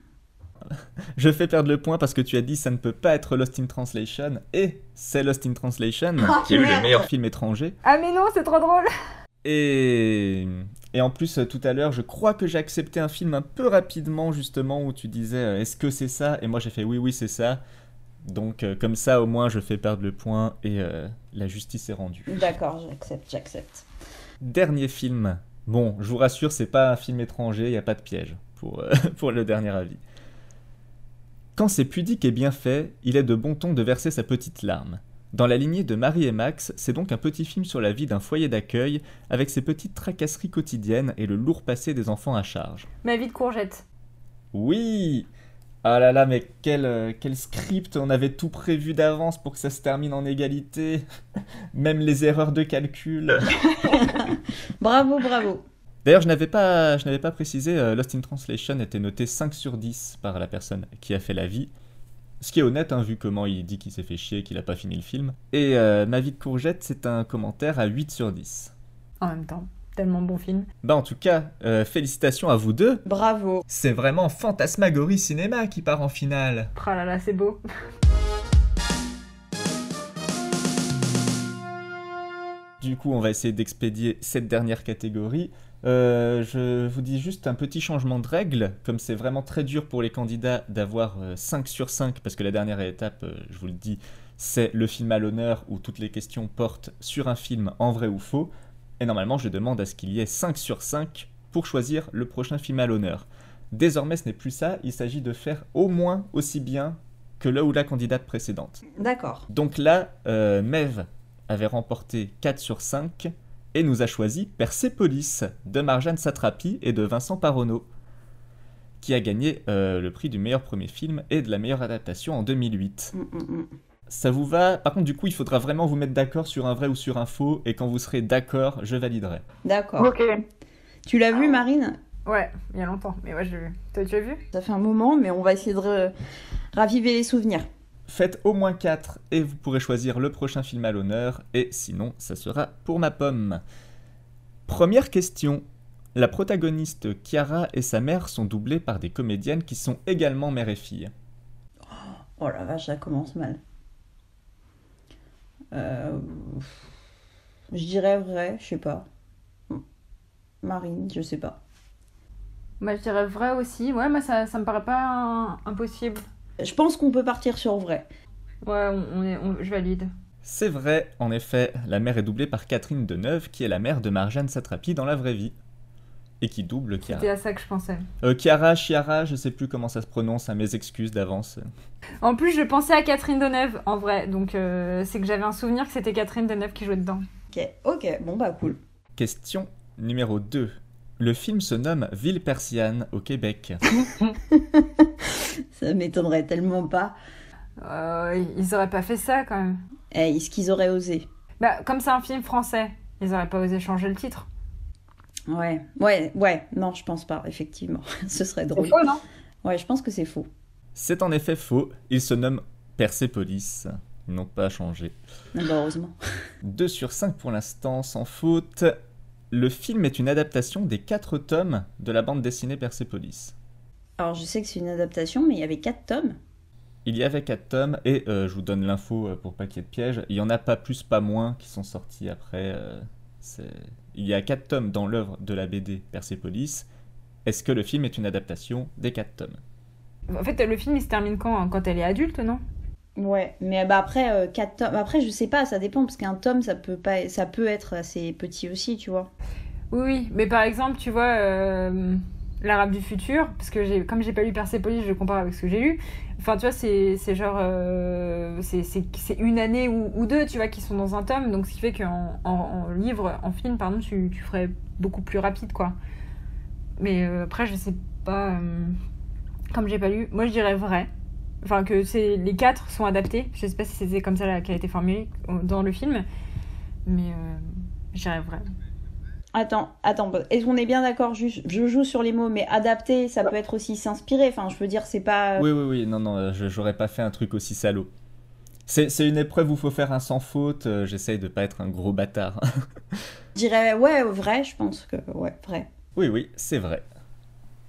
Je fais perdre le point parce que tu as dit ça ne peut pas être Lost in Translation, et c'est Lost in Translation, Ah, qui est le meilleur film étranger. Ah mais non, c'est trop drôle Et, et en plus, euh, tout à l'heure, je crois que j'ai accepté un film un peu rapidement, justement, où tu disais euh, est-ce que c'est ça? Et moi j'ai fait oui, oui, c'est ça. Donc, euh, comme ça, au moins, je fais perdre le point et euh, la justice est rendue. D'accord, j'accepte, j'accepte. Dernier film. Bon, je vous rassure, c'est pas un film étranger, il n'y a pas de piège pour, euh, pour le dernier avis. Quand c'est pudique et bien fait, il est de bon ton de verser sa petite larme. Dans la lignée de Marie et Max, c'est donc un petit film sur la vie d'un foyer d'accueil, avec ses petites tracasseries quotidiennes et le lourd passé des enfants à charge. Ma vie de courgette. Oui Ah là là, mais quel, euh, quel script On avait tout prévu d'avance pour que ça se termine en égalité. Même les erreurs de calcul. Bravo, bravo. D'ailleurs, je n'avais pas, je n'avais pas précisé, euh, Lost in Translation était noté 5 sur 10 par la personne qui a fait l'avis. Ce qui est honnête, hein, vu comment il dit qu'il s'est fait chier, qu'il n'a pas fini le film. Et euh, Ma vie de courgette, c'est un commentaire à 8 sur 10. En même temps, tellement bon film. Bah en tout cas, euh, félicitations à vous deux. Bravo. C'est vraiment Fantasmagorie Cinéma qui part en finale. Oh là là, c'est beau. Du coup, on va essayer d'expédier cette dernière catégorie. Euh, je vous dis juste un petit changement de règle, comme c'est vraiment très dur pour les candidats d'avoir euh, 5 sur 5, parce que la dernière étape, euh, je vous le dis, c'est le film à l'honneur où toutes les questions portent sur un film en vrai ou faux. Et normalement, je demande à ce qu'il y ait 5 sur 5 pour choisir le prochain film à l'honneur. Désormais, ce n'est plus ça, il s'agit de faire au moins aussi bien que le ou la candidate précédente. D'accord. Donc là, euh, Mev avait remporté 4 sur 5 et nous a choisi Persepolis de Marjane Satrapi et de Vincent Parono, qui a gagné euh, le prix du meilleur premier film et de la meilleure adaptation en 2008. Mm, mm, mm. Ça vous va? Par contre, du coup, il faudra vraiment vous mettre d'accord sur un vrai ou sur un faux, et quand vous serez d'accord, je validerai. D'accord. Ok. Tu l'as vu, Marine? Ouais, il y a longtemps. Mais ouais, j'ai vu. Toi, tu as vu? Ça fait un moment, mais on va essayer de raviver les souvenirs. Faites au moins 4 et vous pourrez choisir le prochain film à l'honneur, et sinon, ça sera pour ma pomme. Première question. La protagoniste Chiara et sa mère sont doublées par des comédiennes qui sont également mère et fille. Oh la vache, ça commence mal. Euh, Je dirais vrai, je sais pas. Marine, je sais pas. Moi, je dirais vrai aussi. Ouais, moi, ça, ça me paraît pas un- impossible. Je pense qu'on peut partir sur vrai. Ouais, on, est, on- je valide. C'est vrai, en effet, la mère est doublée par Catherine Deneuve, qui est la mère de Marjane Satrapi dans la vraie vie. Et qui double C'était Chiara. à ça que je pensais. Euh, Chiara, Chiara, je sais plus comment ça se prononce, à mes excuses d'avance. En plus, je pensais à Catherine Deneuve, en vrai. Donc, euh, c'est que j'avais un souvenir que c'était Catherine Deneuve qui jouait dedans. Ok, ok, bon bah cool. Question numéro 2. Le film se nomme Ville persiane au Québec. Ça m'étonnerait tellement pas. Euh, ils auraient pas fait ça quand même. Eh, Est-ce qu'ils auraient osé? Bah, comme c'est un film français, ils auraient pas osé changer le titre. Ouais, ouais, ouais. Non, je pense pas, effectivement. Ce serait drôle. faux, non? Ouais, je pense que c'est faux. C'est en effet faux. Il se nomme Persepolis. Ils n'ont pas changé. Ah bah, heureusement. 2 sur 5 pour l'instant, sans faute. Le film est une adaptation des 4 tomes de la bande dessinée Persepolis. Alors, je sais que c'est une adaptation, mais il y avait quatre tomes. Il y avait 4 tomes, et euh, je vous donne l'info euh, pour pas qu'il y ait de piège. Il y en a pas plus, pas moins qui sont sortis après. euh, il y a 4 tomes dans l'œuvre de la BD Persepolis. Est-ce que le film est une adaptation des 4 tomes? En fait, le film il se termine quand hein Quand elle est adulte, non? Ouais, mais bah après, euh, quatre tomes. Après, je sais pas, ça dépend, parce qu'un tome, ça peut, pas... ça peut être assez petit aussi, tu vois. Oui, oui. Mais par exemple, tu vois, euh, l'Arabe du futur, parce que comme j'ai pas lu Persepolis, je compare avec ce que j'ai lu. Enfin, tu vois, c'est, genre. euh, c'est, une année ou, deux, tu vois, qui sont dans un tome. Donc, ce qui fait qu'en en, livre, en film, pardon, tu, tu ferais beaucoup plus rapide, quoi. Mais euh, après, je sais pas. euh, comme j'ai pas lu, moi je dirais vrai. Enfin, que les quatre sont adaptés. Je sais pas si c'était comme ça là, qu'a été formulé euh, dans le film. Mais je vrai. Attends, attends, bah, est-ce qu'on est bien d'accord Je joue sur les mots, mais adapter, ça peut être aussi s'inspirer. Enfin, je veux dire, c'est pas. Oui, oui, oui, non, non, euh, je- j'aurais pas fait un truc aussi salaud. C'est c'est une épreuve où faut faire un sans faute. euh, J'essaye de pas être un gros bâtard. Je dirais, ouais, vrai, je pense que. Ouais, vrai. oui, oui, c'est vrai.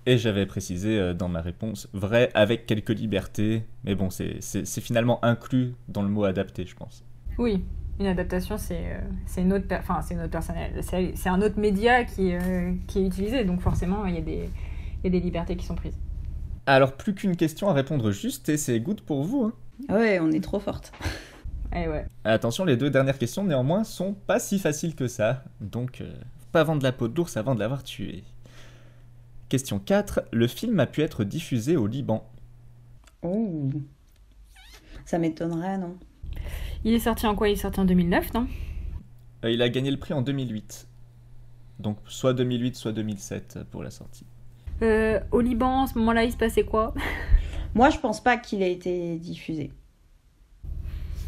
Et j'avais précisé euh, dans ma réponse vrai avec quelques libertés. Mais bon, c'est c'est- c'est finalement inclus dans le mot adapté, je pense. Oui, une adaptation, c'est euh, c'est une autre, enfin c'est une autre personnel, c'est un autre média qui, euh, qui est utilisé, donc forcément il y a des, il y a des libertés qui sont prises. Alors, plus qu'une question à répondre juste, et c'est good pour vous. hein. Ouais, on est trop forte. Eh ouais. Attention, les deux dernières questions, néanmoins, sont pas si faciles que ça. Donc, euh, pas vendre la peau de l'ours avant de l'avoir tué. Question 4. Le film a pu être diffusé au Liban. Oh. Ça m'étonnerait, non? Il est sorti en quoi? Il est sorti en 2009, non? Euh, il a gagné le prix en 2008. Donc, soit 2008, soit 2007 pour la sortie. Euh, Au Liban, à ce moment-là, il se passait quoi? Moi, je pense pas qu'il ait été diffusé.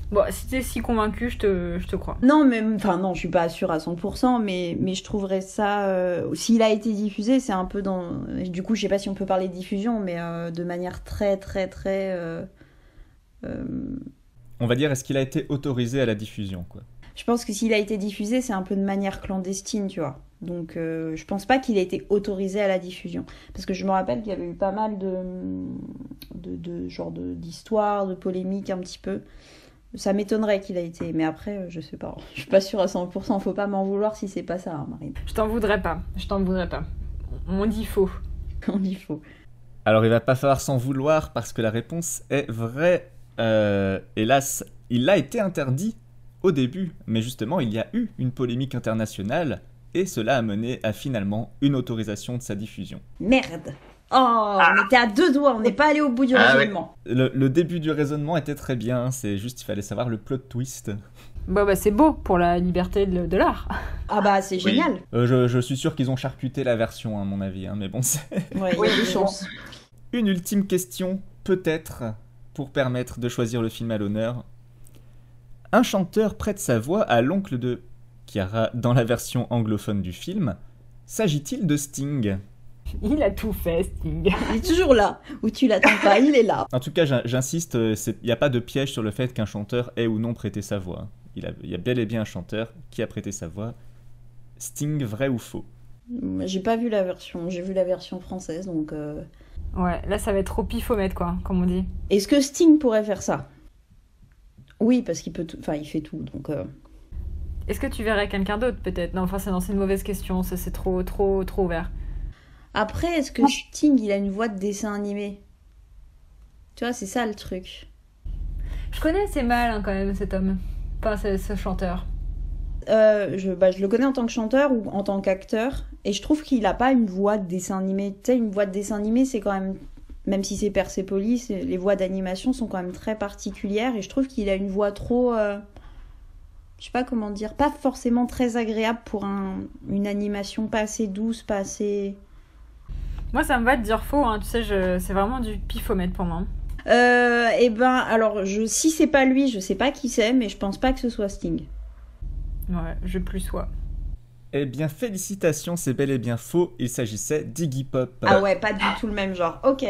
Bon, si t'es si convaincu, je te, je te crois. Non, mais enfin non, je suis pas sûre à 100%, mais mais je trouverais ça. euh, S'il a été diffusé, c'est un peu dans. Du coup, je sais pas si on peut parler de diffusion, mais euh, de manière très très très. euh, euh, On va dire, est-ce qu'il a été autorisé à la diffusion, quoi? Je pense que s'il a été diffusé, c'est un peu de manière clandestine, tu vois. Donc, euh, je pense pas qu'il ait été autorisé à la diffusion, parce que je me rappelle qu'il y avait eu pas mal de de, de genre de d'histoires, de polémiques un petit peu. Ça m'étonnerait qu'il a été, mais après, euh, je sais pas. Je suis pas sûre à 100%. Faut pas m'en vouloir si c'est pas ça, hein, Marine. Je t'en voudrais pas, je t'en voudrais pas. On dit faux. On y faut. Alors, il va pas falloir s'en vouloir parce que la réponse est vraie. Euh, hélas, il a été interdit au début, mais justement, il y a eu une polémique internationale et cela a mené à finalement une autorisation de sa diffusion. Merde. Oh, on était à deux doigts. On n'est pas allé au bout du Ah raisonnement. Le, le début du raisonnement était très bien, c'est juste il fallait savoir le plot twist. Bah, bah c'est beau pour la liberté de, de l'art. Ah bah c'est Oui. génial. Euh, je, je suis sûr qu'ils ont charcuté la version, à mon avis, hein, mais bon, c'est Ouais, il y Oui, a des chances. une ultime question, peut-être, pour permettre de choisir le film à l'honneur. Un chanteur prête sa voix à l'oncle de Chiara dans la version anglophone du film. S'agit-il de Sting? Il a tout fait, Sting. Il est toujours là. Où tu l'attends pas, il est là. En tout cas, j'in- j'insiste, euh, c'est- il n'y a pas de piège sur le fait qu'un chanteur ait ou non prêté sa voix. Il, a- il y a bel et bien un chanteur qui a prêté sa voix. Sting, vrai ou faux? J'ai pas vu la version. J'ai vu la version française, donc. euh, Ouais, là ça va être trop pifomètre, quoi, comme on dit. Est-ce que Sting pourrait faire ça? Oui, parce qu'il peut. Enfin, il fait tout, donc. euh, Est-ce que tu verrais quelqu'un d'autre, peut-être? Non, enfin, c'est une mauvaise question, ça c'est trop, trop, trop ouvert. Après, est-ce que Sting, il a une voix de dessin animé? Tu vois, c'est ça le truc. Je connais assez mal, hein, quand même, cet homme. Enfin, ce, ce chanteur. Euh, je, bah, je le connais en tant que chanteur ou en tant qu'acteur, et je trouve qu'il a pas une voix de dessin animé. Tu sais, une voix de dessin animé, c'est quand même, même si c'est Persepolis, les voix d'animation sont quand même très particulières, et je trouve qu'il a une voix trop, euh, je sais pas comment dire, pas forcément très agréable pour un, une animation pas assez douce, pas assez. Moi, ça me va de dire faux, hein, tu sais, je... c'est vraiment du pifomètre pour moi. Euh, et ben, alors, je, si c'est pas lui, je sais pas qui c'est, mais je pense pas que ce soit Sting. Ouais, je plus sois. Eh bien, félicitations, c'est bel et bien faux. Il s'agissait d'Iggy Pop. Ah ouais, pas du tout le même genre. Ok.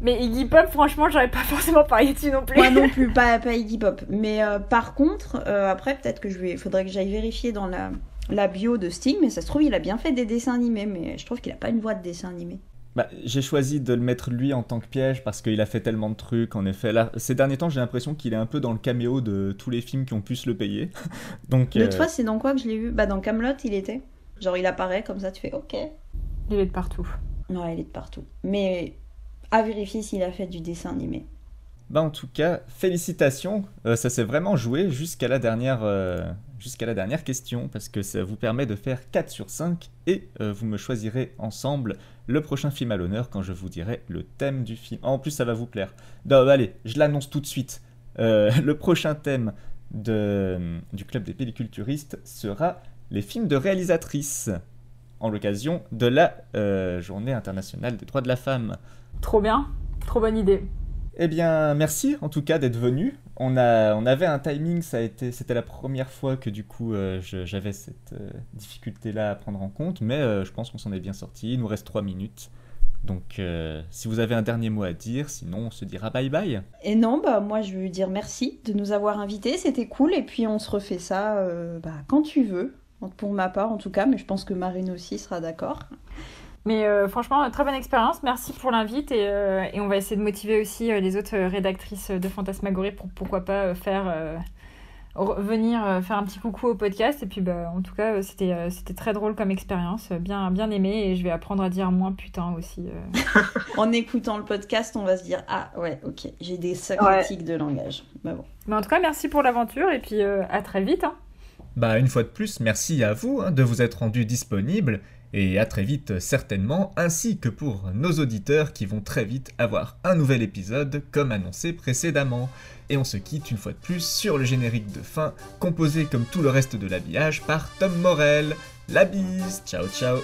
Mais Iggy Pop, franchement, j'aurais pas forcément parié dessus non plus. Moi non plus, pas, pas Iggy Pop. Mais euh, par contre, euh, après, peut-être que je vais, faudrait que j'aille vérifier dans la, la bio de Sting, mais ça se trouve, il a bien fait des dessins animés, mais je trouve qu'il a pas une voix de dessin animé. Bah, j'ai choisi de le mettre lui en tant que piège parce qu'il a fait tellement de trucs. En effet, là, ces derniers temps, j'ai l'impression qu'il est un peu dans le caméo de tous les films qui ont pu se le payer. Donc, Mais euh, toi, c'est dans quoi que je l'ai vu? Bah, dans Camelot, il était. Genre, il apparaît comme ça, tu fais OK. Il est de partout. Ouais, il est de partout. Mais à vérifier s'il a fait du dessin animé. bah, en tout cas, félicitations. Euh, ça s'est vraiment joué jusqu'à la dernière, euh, jusqu'à la dernière question parce que ça vous permet de faire 4 sur 5 et euh, vous me choisirez ensemble le prochain film à l'honneur quand je vous dirai le thème du film. En plus, ça va vous plaire. Allez, je l'annonce tout de suite. Euh, le prochain thème du Club des Péliculturistes sera les films de réalisatrices en l'occasion de la euh, Journée internationale des droits de la femme. Trop bien. Trop bonne idée. Eh bien, merci en tout cas d'être venu. On, a, on avait un timing, ça a été, c'était la première fois que du coup euh, j'avais cette euh, difficulté-là à prendre en compte, mais euh, je pense qu'on s'en est bien sorti. Il nous reste 3 minutes. Donc, si vous avez un dernier mot à dire, sinon on se dira bye bye. Et non, bah, moi, je veux dire merci de nous avoir invités. C'était cool. Et puis, on se refait ça bah, quand tu veux. Pour ma part, en tout cas. Mais je pense que Marine aussi sera d'accord. Mais euh, franchement, très bonne expérience. Merci pour l'invite et, euh, et on va essayer de motiver aussi euh, les autres euh, rédactrices de Fantasmagorie pour pourquoi pas euh, faire euh, re- venir euh, faire un petit coucou au podcast. Et puis, bah, en tout cas, euh, c'était euh, c'était très drôle comme expérience, euh, bien bien aimé et je vais apprendre à dire moins putain aussi. euh. En écoutant le podcast, on va se dire Ah, ouais, ok, j'ai des sacrés Ouais. tics de langage. Mais bon. Mais en tout cas, merci pour l'aventure et puis euh, à très vite. hein. Bah, une fois de plus, merci à vous hein, de vous être rendu disponible et à très vite certainement, ainsi que pour nos auditeurs qui vont très vite avoir un nouvel épisode comme annoncé précédemment. Et on se quitte une fois de plus sur le générique de fin, composé comme tout le reste de l'habillage par Tom Morel. La bise, ciao ciao